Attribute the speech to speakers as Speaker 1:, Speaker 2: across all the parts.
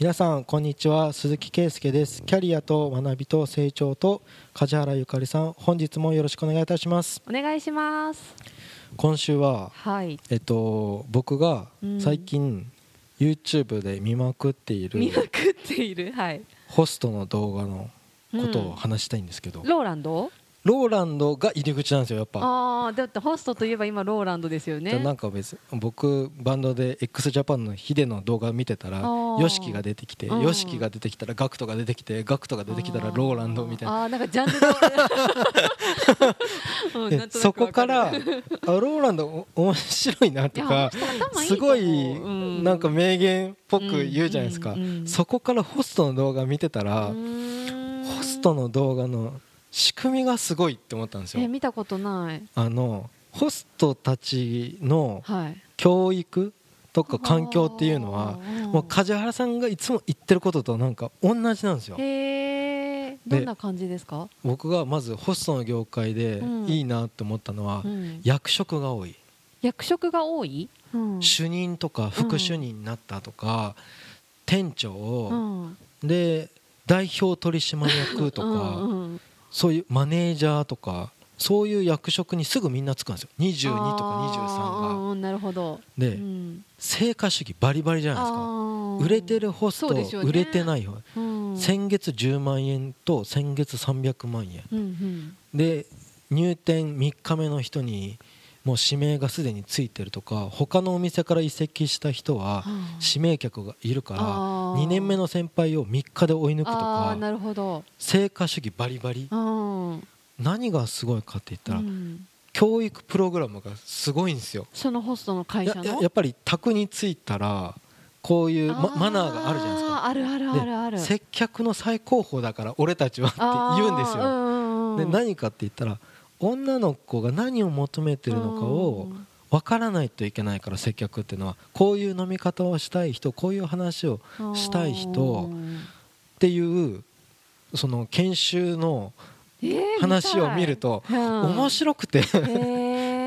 Speaker 1: 皆さんこんにちは。鈴木圭介です。キャリアと学びと成長と梶原ゆかりさん。本日もよろしくお願いいたします。
Speaker 2: お願いします。
Speaker 1: 今週は
Speaker 2: はい。
Speaker 1: えっと僕が
Speaker 2: うん。
Speaker 1: 最近 YouTube で見まくっている
Speaker 2: 見まくっている？はい。
Speaker 1: ホストの動画のことを話したいんですけど、
Speaker 2: ローランド？
Speaker 1: ローランドが入り口なんですよやっぱ。
Speaker 2: ああだってホストといえば今ローランドですよね。
Speaker 1: じゃあなんか別僕バンドで x ジャパンのヒデの動画見てたら YOSHIKI が出てきて
Speaker 2: うん。
Speaker 1: YOSHIKI が出てきたら GACKT が出てきて GACKT が出てきたらローランドみたいな。
Speaker 2: あなんかジャンル
Speaker 1: そこからあローランドお面白いなとかすごい
Speaker 2: うん。
Speaker 1: なんか名言っぽく言うじゃないですか。そこからホストの動画見てたらホストの動画の仕組みがすごいって思ったんですよ。
Speaker 2: え見たことない。
Speaker 1: あのホストたちの
Speaker 2: はい。
Speaker 1: 教育とか環境っていうのはもう梶原さんがいつも言ってることとなんか同じなんですよ。
Speaker 2: へえどんな感じですか、
Speaker 1: 僕がまずホストの業界で
Speaker 2: うん。
Speaker 1: いいなって思ったのは
Speaker 2: うん。
Speaker 1: 役職が多い。
Speaker 2: 役職が多い、うん。
Speaker 1: 主任とか副主任になったとか店
Speaker 2: う
Speaker 1: 長
Speaker 2: ん。
Speaker 1: で代表取締役と
Speaker 2: うん
Speaker 1: か
Speaker 2: うん。
Speaker 1: そういうマネージャーとかそういう役職にすぐみんなつくんですよ。22とか23が。
Speaker 2: なるほど。
Speaker 1: で
Speaker 2: うん。
Speaker 1: 成果主義バリバリじゃないですか。売れてるホスト
Speaker 2: ね。
Speaker 1: 売れてない方
Speaker 2: うん。
Speaker 1: 先月10万円と先月300万円。
Speaker 2: うんうん。
Speaker 1: で入店3日目の人にもう指名がすでについてるとか他のお店から移籍した人は指名客がいるから
Speaker 2: あー。
Speaker 1: 2年目の先輩を3日で追い抜くとか
Speaker 2: なるほど。
Speaker 1: 成果主義バリバリ。
Speaker 2: うん
Speaker 1: 何がすごいかって言ったら
Speaker 2: うん。
Speaker 1: 教育プログラムがすごいんですよ。
Speaker 2: そのホストの会社の？
Speaker 1: やっぱり宅に着いたらこういうママナーがあるじゃないですか。
Speaker 2: あるあるあるある
Speaker 1: で接客の最高峰だから俺たちはって言うんですよ。
Speaker 2: よ
Speaker 1: で何かって言ったら女の子が何を求めてるのかを分からないといけないから接客っていうのは。こういう飲み方をしたい人こういう話をしたい人っていうその研修の話を見ると面白くて。
Speaker 2: 白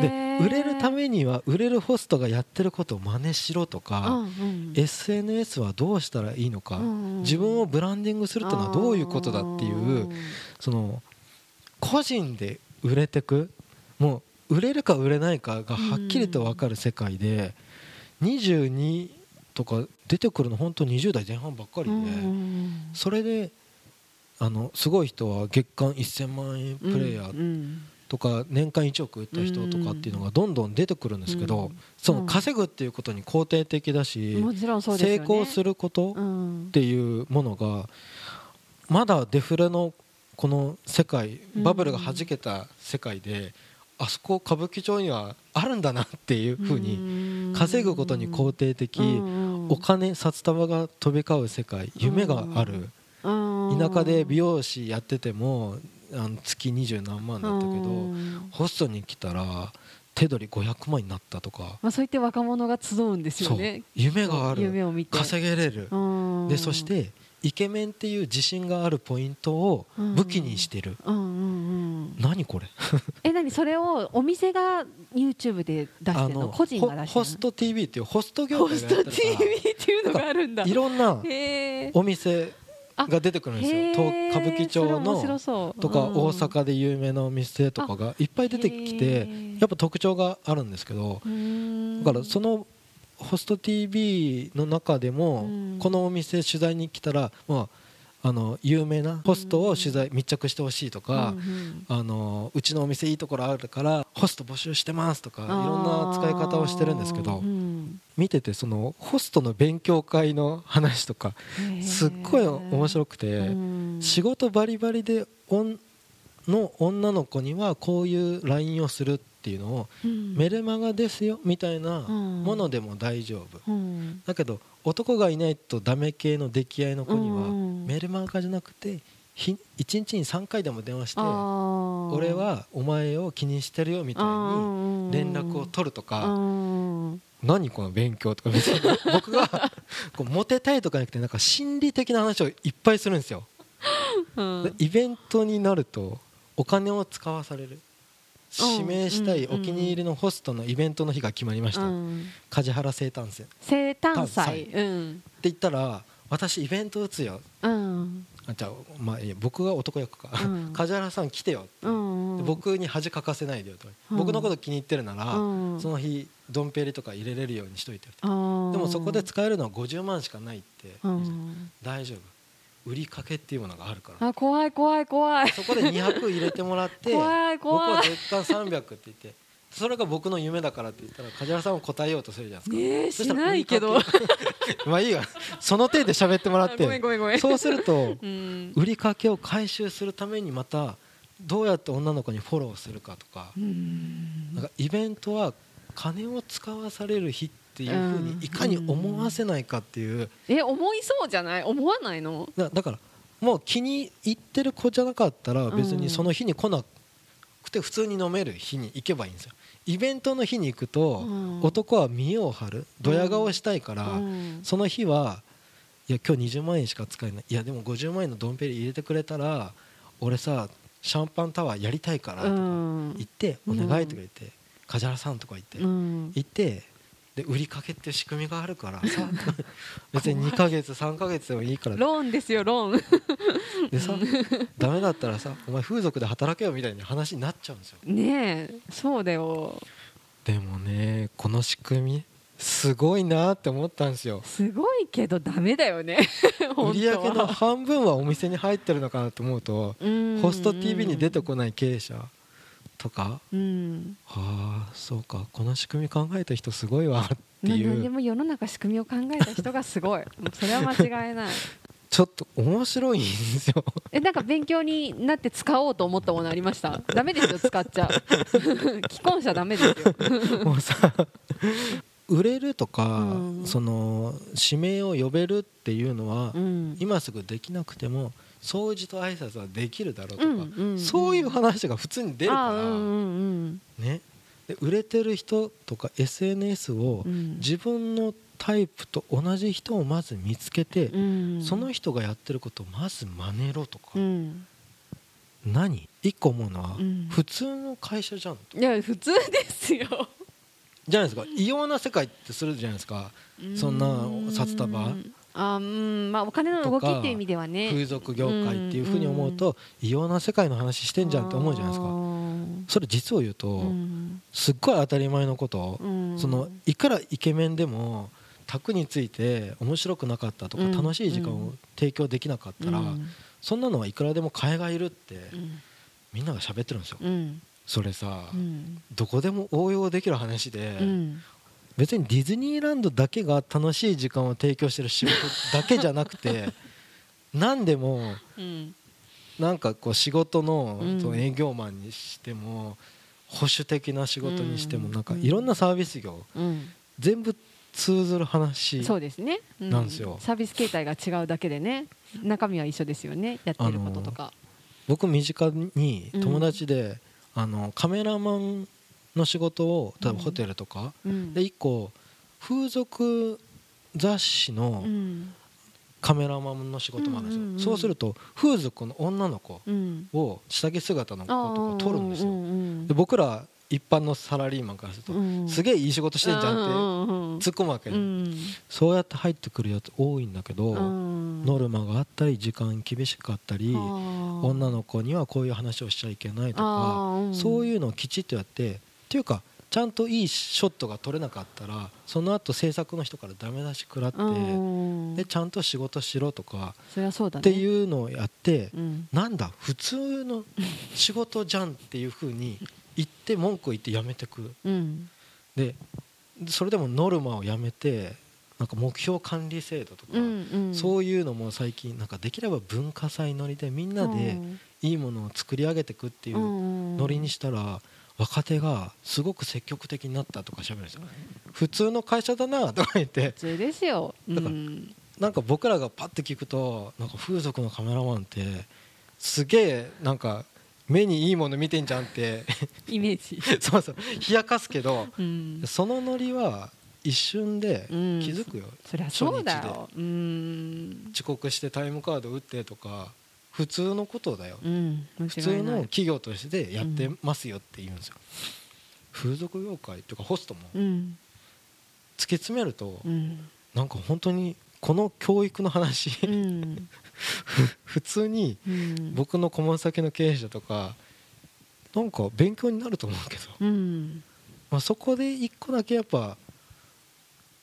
Speaker 1: で売れるためには売れるホストがやってることを真似しろとか SNS はどうしたらいいのか自分をブランディングするっていうのはどういうことだっていうその個人で売れてくもう売れるか売れないかがはっきりと分かる世界で22とか出てくるの本当20代前半ばっかりでそれであのすごい人は月間1000万円プレイヤーとか年間1億売った人とかっていうのがどんどん出てくるんですけどその稼ぐっていうことに肯定的だし成功することっていうものがまだデフレのこの世界バブルがはじけた世界であそこ歌舞伎町にはあるんだなっていうふうに稼ぐことに肯定的お金札束が飛び交う世界夢がある田舎で美容師やっててもあの月二十何万だったけどホストに来たら手取り500万になったとか、
Speaker 2: まあ、そういって若者が集うんですよね。
Speaker 1: 夢がある。
Speaker 2: 夢を見て。
Speaker 1: 稼げれる。でそしてイケメンっていう自信があるポイントを武器にしてる、何これ？
Speaker 2: え何？それをお店が YouTube で出してるの？個人が出してる
Speaker 1: ホスト TV っていうホスト業界
Speaker 2: ホスト TV っていうのがあるんだ。
Speaker 1: いろんなお店が出てくるんですよ。歌舞伎町のとか大阪で有名なお店とかがいっぱい出てきてやっぱ特徴があるんですけどだからそのホスト TV の中でもこのお店取材に来たらまああの有名なホストを取材密着してほしいとかあのうちのお店いいところあるからホスト募集してますとかいろんな使い方をしてるんですけど見ててそのホストの勉強会の話とかすっごい面白くて仕事バリバリでの女の子にはこういう LINE をするっていうのをメルマガですよみたいなものでも大丈夫。だけど男がいないとダメ系の出来合いの子にはメルマガじゃなくて1日に3回でも電話して俺はお前を気にしてるよみたいに連絡を取るとか何この勉強とか別に。僕がこうモテたいとかじゃなくてなんか心理的な話をいっぱいするんですよ。イベントになるとお金を使わされる。指名したいお気に入りのホストのイベントの日が決まりました、梶原生誕祭。
Speaker 2: 生誕祭、
Speaker 1: って言ったら私イベント打つよ、うん、あじゃあ、まあ、いや僕が男役か、うん、梶原さん来てよ、うんうん、僕に恥かかせないでよと、うん、僕のこと気に入ってるなら、うん、その日ドンペリとか入れれるようにしといてでもそこで使えるのは50万しかないって、大丈夫。売りかけっていうものがあるから。
Speaker 2: あ怖い怖い怖い。
Speaker 1: そこで200入れてもらって 怖い怖い。僕は月間300って言ってそれが僕の夢だからって言ったら梶原さんも答えようとするじゃないですか。
Speaker 2: ねしないけど。
Speaker 1: まあいいや。その手で喋ってもらって。そうすると、売りかけを回収するためにまたどうやって女の子にフォローするかとか。なんかイベントは金を使わされる日っていうふうにいかに思わせないかっていう。
Speaker 2: え思いそうじゃない？思わないの？
Speaker 1: だだからもう気に入ってる子じゃなかったら別にその日に来なくて普通に飲める日に行けばいいんですよ。イベントの日に行くと、男は見栄を張る。ドヤ顔したいから、その日はいや今日20万円しか使えない。いやでも50万円のドンペリ入れてくれたら俺さシャンパンタワーやりたいからとか言ってお願いとか言って梶原さんとか言って言ってで売りかけって仕組みがあるから。さ 別に2か月3か月でもいいから。
Speaker 2: ローンですよロー
Speaker 1: ン。でさダメだったらさお前風俗で働けよみたいな話になっちゃうんですよ。
Speaker 2: ねえそうだよ。
Speaker 1: でもねこの仕組みすごいなって思ったんですよ。
Speaker 2: すごいけどダメだよね。
Speaker 1: 売り上げの半分はお店に入ってるのかなと思うとホスト TV に出てこない経営者とか、うん、はあそうか。この仕組み考えた人すごいわ。っていう。
Speaker 2: 何でも世の中仕組みを考えた人がすごい。それは間違いない。
Speaker 1: ちょっと面白いんですよ。
Speaker 2: えなんか勉強になって使おうと思ったものありました？ダメですよ使っちゃ。う 既婚者ダメですよ。もうさ
Speaker 1: 売れるとか、うん、その指名を呼べるっていうのは、うん、今すぐできなくても掃除と挨拶はできるだろうとか、うんうんうん、そういう話が普通に出るから、うんうん、ね、で売れてる人とか SNS を自分のタイプと同じ人をまず見つけて、うん、その人がやってることをまず真似ろとか、うん、何？一個思うのは、普通の会社じゃん
Speaker 2: いや普通ですよ。
Speaker 1: じゃないですか。異様な世界ってするじゃないですか。そんな札束
Speaker 2: あうんまあ、お金の動きっていう意味ではね。
Speaker 1: 風俗業界っていうふうに思うと、異様な世界の話してんじゃんって思うじゃないですか。それ実を言うと、すっごい当たり前のこと、そのいくらイケメンでも卓について面白くなかったとか、楽しい時間を提供できなかったら、そんなのはいくらでも替えがいるって、みんなが喋ってるんですよ、それさ、どこでも応用できる話で、別にディズニーランドだけが楽しい時間を提供してる仕事だけじゃなくて 何でもなんかこう仕事のその営業マンにしても保守的な仕事にしてもなんかいろんなサービス業全部通ずる話そうですね、なんですよ、
Speaker 2: サービス形態が違うだけでね。中身は一緒ですよね。やってることとか。
Speaker 1: 僕身近に友達で、あのカメラマンの仕事を例えばホテルとか、うん、で1個風俗雑誌のカメラマンの仕事もあるんですよ、うんうんうん、そうすると風俗の女の子を下着姿の子とか撮るんですよ、で僕ら一般のサラリーマンからすると、うん、すげえいい仕事してんじゃんって突っ込むわけ、うん、そうやって入ってくるやつ多いんだけど、うん、ノルマがあったり時間厳しかったり女の子にはこういう話をしちゃいけないとかそういうのをきちっとやってっていうかちゃんといいショットが撮れなかったらその後制作の人からダメ出し食らってでちゃんと仕事しろとかっていうのをやって、なんだ普通の仕事じゃんっていうふうに言って文句を言ってやめてく、でそれでもノルマをやめてなんか目標管理制度とか、そういうのも最近なんかできれば文化祭乗りでみんなでいいものを作り上げていくっていうノリにしたら。若手がすごく積極的になったとかしゃべるんですよ。普通の会社だなとか言って。
Speaker 2: 普通ですよ、
Speaker 1: だからなんか僕らがパッて聞くとなんか風俗のカメラマンってすげえなんか目にいいもの見てんじゃんって。
Speaker 2: イメージ。
Speaker 1: そうそう。冷やかすけど、うん、そのノリは一瞬で気づくよ、うん、
Speaker 2: そりゃそうだよ。
Speaker 1: 遅刻してタイムカード打ってとか普通のことだよ、うん、普通の企業としてやってますよって言うんですよ、風俗業界とかホストも、突き詰めると、うん、なんか本当にこの教育の話、うん、普通に僕の顧問先の経営者とかなんか勉強になると思うけど、うん、まあ、そこで一個だけやっぱ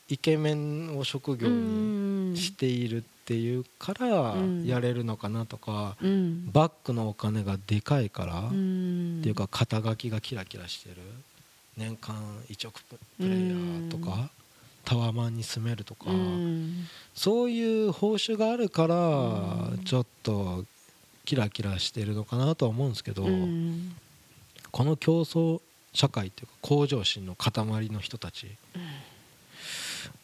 Speaker 1: イケメンを職業にしているっていうからやれるのかなとか、うん、バックのお金がでかいからっていうか肩書きがキラキラしてる。年間1億プレイヤーとかタワマンに住めるとかそういう報酬があるからちょっとキラキラしてるのかなとは思うんですけどこの競争社会っていうか向上心の塊の人たち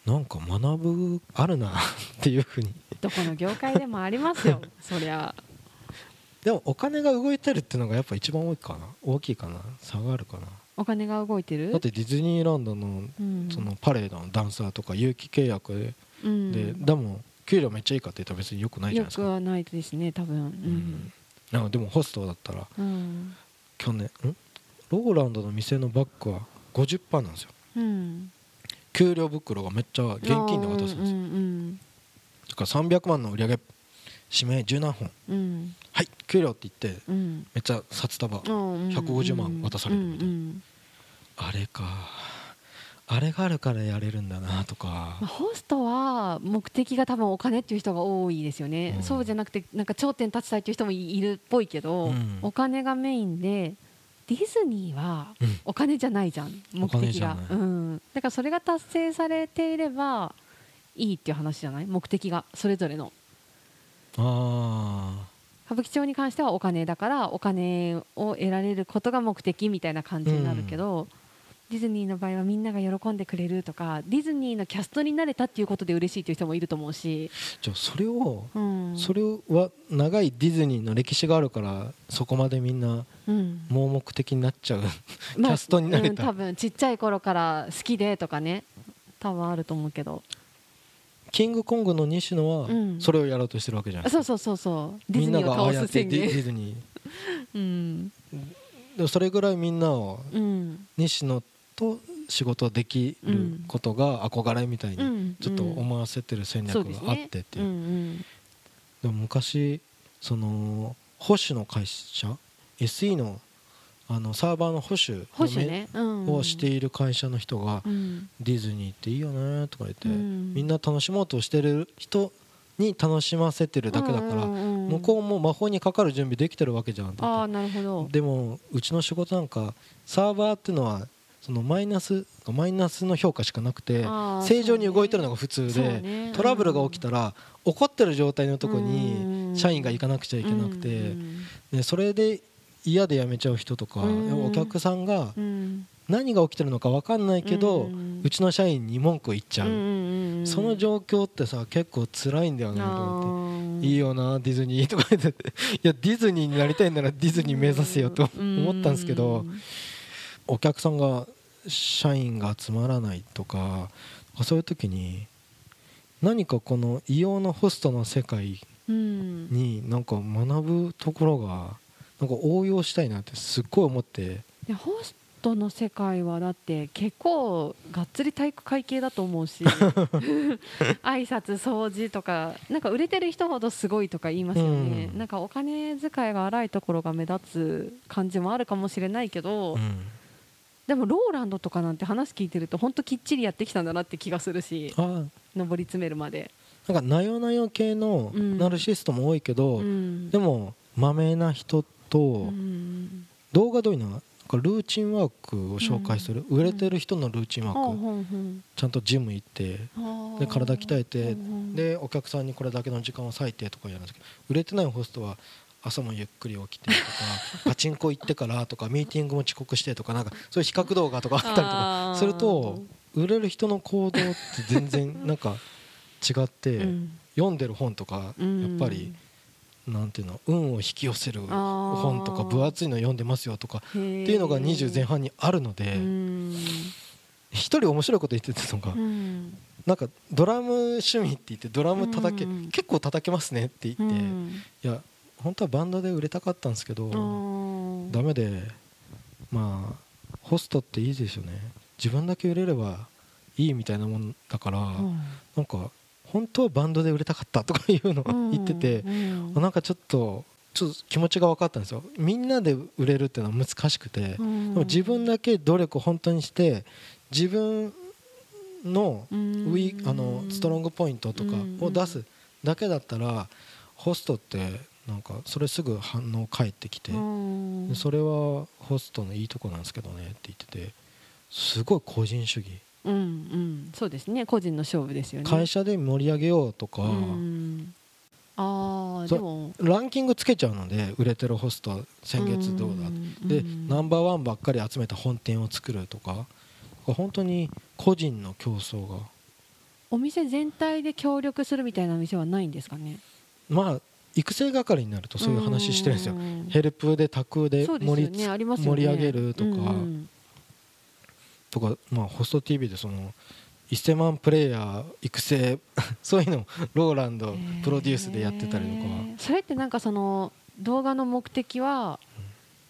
Speaker 1: なんか学ぶあるなっていうふうに
Speaker 2: どこの業界でもありますよ。そりゃ。
Speaker 1: でもお金が動いてるっていうのがやっぱ一番多いかな。大きいかな。差があるかな。
Speaker 2: お金が動いてる？
Speaker 1: だってディズニーランドのそのパレードのダンサーとか有期契約で、うん、ででも給料めっちゃいいかって言ったら別によくないじゃないですか。
Speaker 2: よくはないですね多分、うん、
Speaker 1: なんかでもホストだったら、うん、去年ん？ローランドの店のバッグは50%なんですよ、うん、給料袋がめっちゃ現金で渡すんですよ、から300万の売り上げ指名十何本、うん、はい給料って言って、うん、めっちゃ札束150万渡されるみたいな、あれか。あれがあるからやれるんだなとか、ま
Speaker 2: あ、ホストは目的が多分お金っていう人が多いですよね、うん、そうじゃなくてなんか頂点立ちたいっていう人もいるっぽいけど、うん、お金がメインでディズニーはお金じゃないじゃん、目的が、うん、だからそれが達成されていればいいっていう話じゃない？目的がそれぞれの。あ歌舞伎町に関してはお金だからお金を得られることが目的みたいな感じになるけど、ディズニーの場合はみんなが喜んでくれるとかディズニーのキャストになれたっていうことで嬉しいという人もいると思うし。
Speaker 1: じゃあそれを、うん、それは長いディズニーの歴史があるからそこまでみんな盲目的になっちゃう、うん、キャストになれた、
Speaker 2: まあうん、多分ちっちゃい頃から好きでとかね。多分あると思うけど
Speaker 1: キングコングの西野はそれをやろうとしてるわけじゃないです
Speaker 2: か、そうそうそうそう。みんながああやって
Speaker 1: ディズニー、うん、でもそれぐらいみんなを西野と仕事できることが憧れみたいにちょっと思わせてる戦略があってっていう,、でも昔その保守の会社？SE のあのサーバーの保守をしている会社の人が、ディズニーっていいよねとか言って、みんな楽しもうとしてる人に楽しませてるだけだから、向こうも魔法にかかる準備できてるわけじゃん
Speaker 2: あなるほど。
Speaker 1: でもうちの仕事なんかサーバーっていうのはそのマイナスマイナスの評価しかなくて正常に動いてるのが普通で、トラブルが起きたら怒ってる状態のとこに社員が行かなくちゃいけなくて、でそれで嫌で辞めちゃう人とか、お客さんが何が起きてるのか分かんないけど、うちの社員に文句言っちゃう、その状況ってさ結構辛いんだよねと思って。いいよなディズニーとか言って いやディズニーになりたいならディズニー目指せよと思ったんですけど。お客さんが社員が集まらないとかそういう時に何かこの異様なホストの世界になんか学ぶところがなんか応用したいなってすっごい思って。
Speaker 2: いやホストの世界はだって結構がっつり体育会系だと思うし。挨拶掃除とかなんか売れてる人ほどすごいとか言いますよね、うん、なんかお金遣いが荒いところが目立つ感じもあるかもしれないけど、うん。でもローランドとかなんて話聞いてると本当きっちりやってきたんだなって気がするし上り詰めるまで。
Speaker 1: なんかなよなよ系のナルシストも多いけど、うん、でもまめな人と、うん、動画どういうのはルーチンワークを紹介する、うん、売れてる人のルーチンワーク、ちゃんとジム行ってで体鍛えて、でお客さんにこれだけの時間を割いてとかやるんですけど売れてないホストは朝もゆっくり起きてとか パチンコ行ってからとかミーティングも遅刻してとかなんかそういう比較動画とかあったりとかすると売れる人の行動って全然なんか違って、読んでる本とかやっぱり。なんていうの運を引き寄せる本とか分厚いの読んでますよとかっていうのが20前半にあるので一人面白いこと言ってたのがなんかドラム趣味って言ってドラム叩け結構叩けますねって言っていや本当はバンドで売れたかったんですけどダメでまあホストっていいですよね。自分だけ売れればいいみたいなもんだから、うん、なんか本当はバンドで売れたかったとかいうのを言ってて、なんかちょっとちょっと気持ちが分かったんですよ。みんなで売れるっていうのは難しくて、でも自分だけ努力を本当にして自分のウィあのストロングポイントとかを出すだけだったらホストってなんかそれすぐ反応返ってきてそれはホストのいいとこなんですけどねって言っててすごい個人主義
Speaker 2: うんうん、そうですね。個人の勝負ですよね。
Speaker 1: 会社で盛り上げようとか、
Speaker 2: あでも。
Speaker 1: ランキングつけちゃうので売れてるホスト先月どうだでナンバーワンばっかり集めた本店を作るとか。本当に個人の競争が。
Speaker 2: お店全体で協力するみたいな店はないんですかね？
Speaker 1: まあ育成係になるとそういう話してるんですよ。ヘルプで宅で盛り,、ね。ね、盛り上げるとか、とか、まあ、ホスト TV でその1000万プレイヤー育成 そういうのをローランドプロデュースでやってたりとか。
Speaker 2: それってなんかその動画の目的は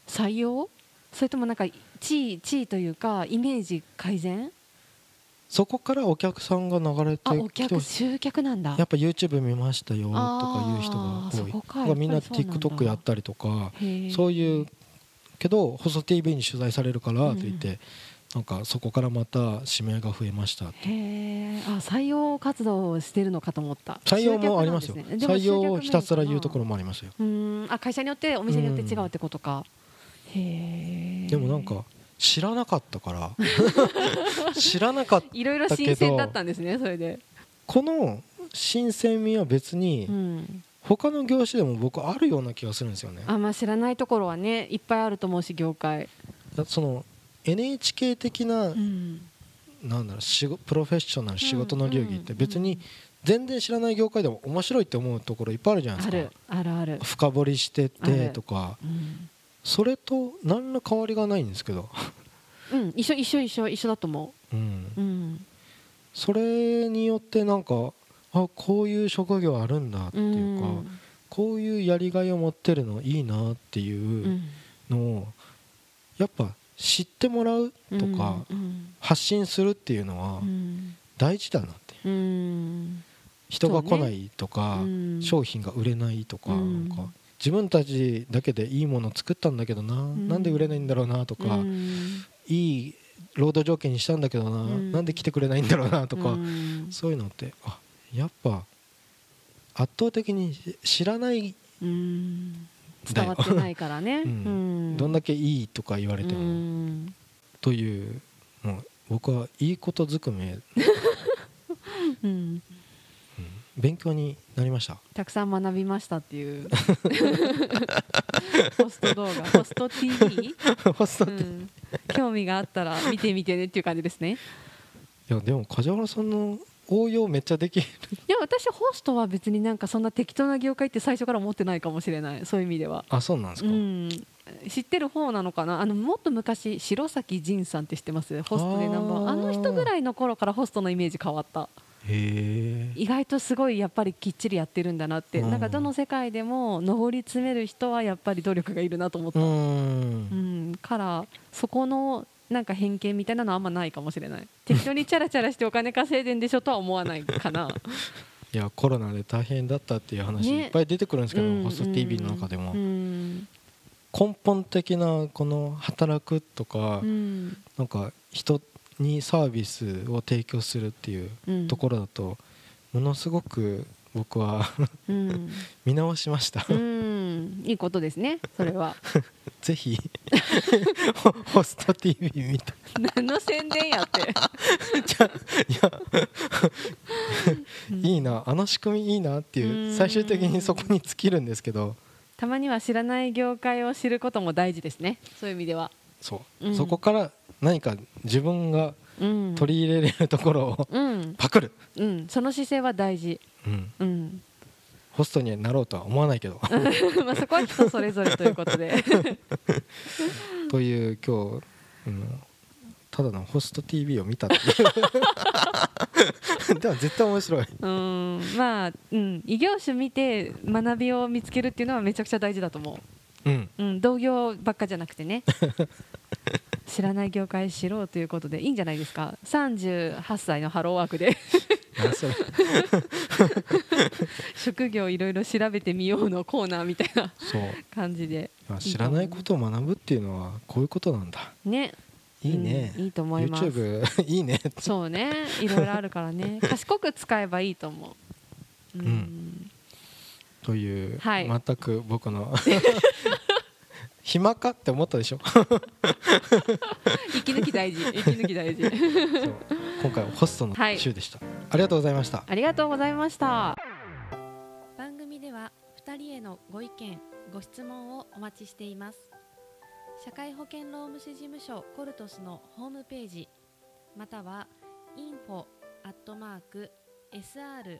Speaker 2: 採用？それともなんか地位地位というかイメージ改善？
Speaker 1: そこからお客さんが流れて
Speaker 2: お客集客なんだ。
Speaker 1: やっぱ YouTube 見ましたよとかいう人が多い。みんな TikTok やったりとかそういうけど細 TV に取材されるからと言って、なんかそこからまた指名が増えましたへ
Speaker 2: えあ採用活動をしてるのかと思った。
Speaker 1: 採用もありますよ、ね、採用をひたすら言うところもありますよ。
Speaker 2: うん。あ会社によってお店によって違うってことか、
Speaker 1: へえでもなんか知らなかったから。知らなかったけど。いろいろ
Speaker 2: 新鮮だったんですねそれで。
Speaker 1: この新鮮味は別に、うん。他の業種でも僕あるような気がするんですよね
Speaker 2: あまあ知らないところはねいっぱいあると思うし業界
Speaker 1: その NHK 的な、うん、なんだろうプロフェッショナル仕事の流儀って別に全然知らない業界でも面白いって思うところいっぱいあるじゃないですか。
Speaker 2: あるある
Speaker 1: 深掘りしててとか、うん、それと何ら変わりがないんですけど。
Speaker 2: うん一緒一緒一緒一緒だと思
Speaker 1: う、うん、うん、それによってなんかあこういう職業あるんだっていうか、うん、こういうやりがいを持ってるのいいなっていうのをやっぱ知ってもらうとか、発信するっていうのは大事だなって、人が来ないとか、商品が売れないとか,、なんか自分たちだけでいいもの作ったんだけどな、うなんで売れないんだろうなとか、いい労働条件にしたんだけどな、うなんで来てくれないんだろうなとか、そういうのってあやっぱ圧倒的に知らない
Speaker 2: 伝わってないからね、う
Speaker 1: ん、どんだけいいとか言われても、というもう僕はいいことずくめ、うん。勉強になりました？
Speaker 2: たくさん学びましたっていう。ホスト動画。ホスト TV
Speaker 1: ホストうん、
Speaker 2: 興味があったら見てみてねっていう感じですね。
Speaker 1: いやでも梶原さんの応用めっちゃできる。
Speaker 2: いや私ホストは別になんかそんな適当な業界って最初から思ってないかもしれない。そういう意味では。
Speaker 1: あそうなんですか、うん、
Speaker 2: 知ってる方なのかな？あのもっと昔白崎仁さんって知ってます？ホストでナンバーあの人ぐらいの頃からホストのイメージ変わった。意外とすごいやっぱりきっちりやってるんだなって。なんかどの世界でも上り詰める人はやっぱり努力がいるなと思った。うん。からそこのなんか偏見みたいなのはあんまないかもしれない。適当にチャラチャラしてお金稼いでんでしょとは思わないかな。
Speaker 1: いやコロナで大変だったっていう話いっぱい出てくるんですけど、ね、ホスト TV の中でも、根本的なこの働くとか、うん、なんか人にサービスを提供するっていうところだと、ものすごく僕は 見直しました。
Speaker 2: いいことですねそれは。
Speaker 1: ぜひ ホスト TV 見た
Speaker 2: 何の宣伝やって。
Speaker 1: じゃいやいいなあの仕組みいいなっていう最終的にそこに尽きるんですけど。
Speaker 2: たまには知らない業界を知ることも大事ですね。そういう意味では。
Speaker 1: そう、うん、そこから何か自分が取り入れれるところをパクる、
Speaker 2: うん、うん、その姿勢は大事、うん、う
Speaker 1: ん、ホストになろうとは思わないけど。
Speaker 2: まあそこは人それぞれということで。
Speaker 1: という今日、うん、ただのホスト TV を見たっていう。でも絶対面白い。
Speaker 2: うんまあ、うん、異業種見て学びを見つけるっていうのはめちゃくちゃ大事だと思う。うん、うん、同業ばっかじゃなくてね。知らない業界知ろうということでいいんじゃないですか？38歳のハローワークで 職業いろいろ調べてみようのコーナーみたいな感じで。
Speaker 1: 知らないことを学ぶっていうのはこういうことなんだ。
Speaker 2: ね。
Speaker 1: いいね、
Speaker 2: うん、いいと思います。
Speaker 1: YouTube いいね。
Speaker 2: そうね。いろいろあるからね。賢く使えばいいと思う。うん、うん、
Speaker 1: という、はい、全く僕の暇かって思ったでしょ。
Speaker 2: 息抜き大事。息抜き大事。
Speaker 1: 今回はホストの週でした、はい、ありがとうございました。
Speaker 2: ありがとうございました。番組では2人へのご意見ご質問をお待ちしています。社会保険労務士事務所コルトスのホームページまたは info アットマーク sr-kolutus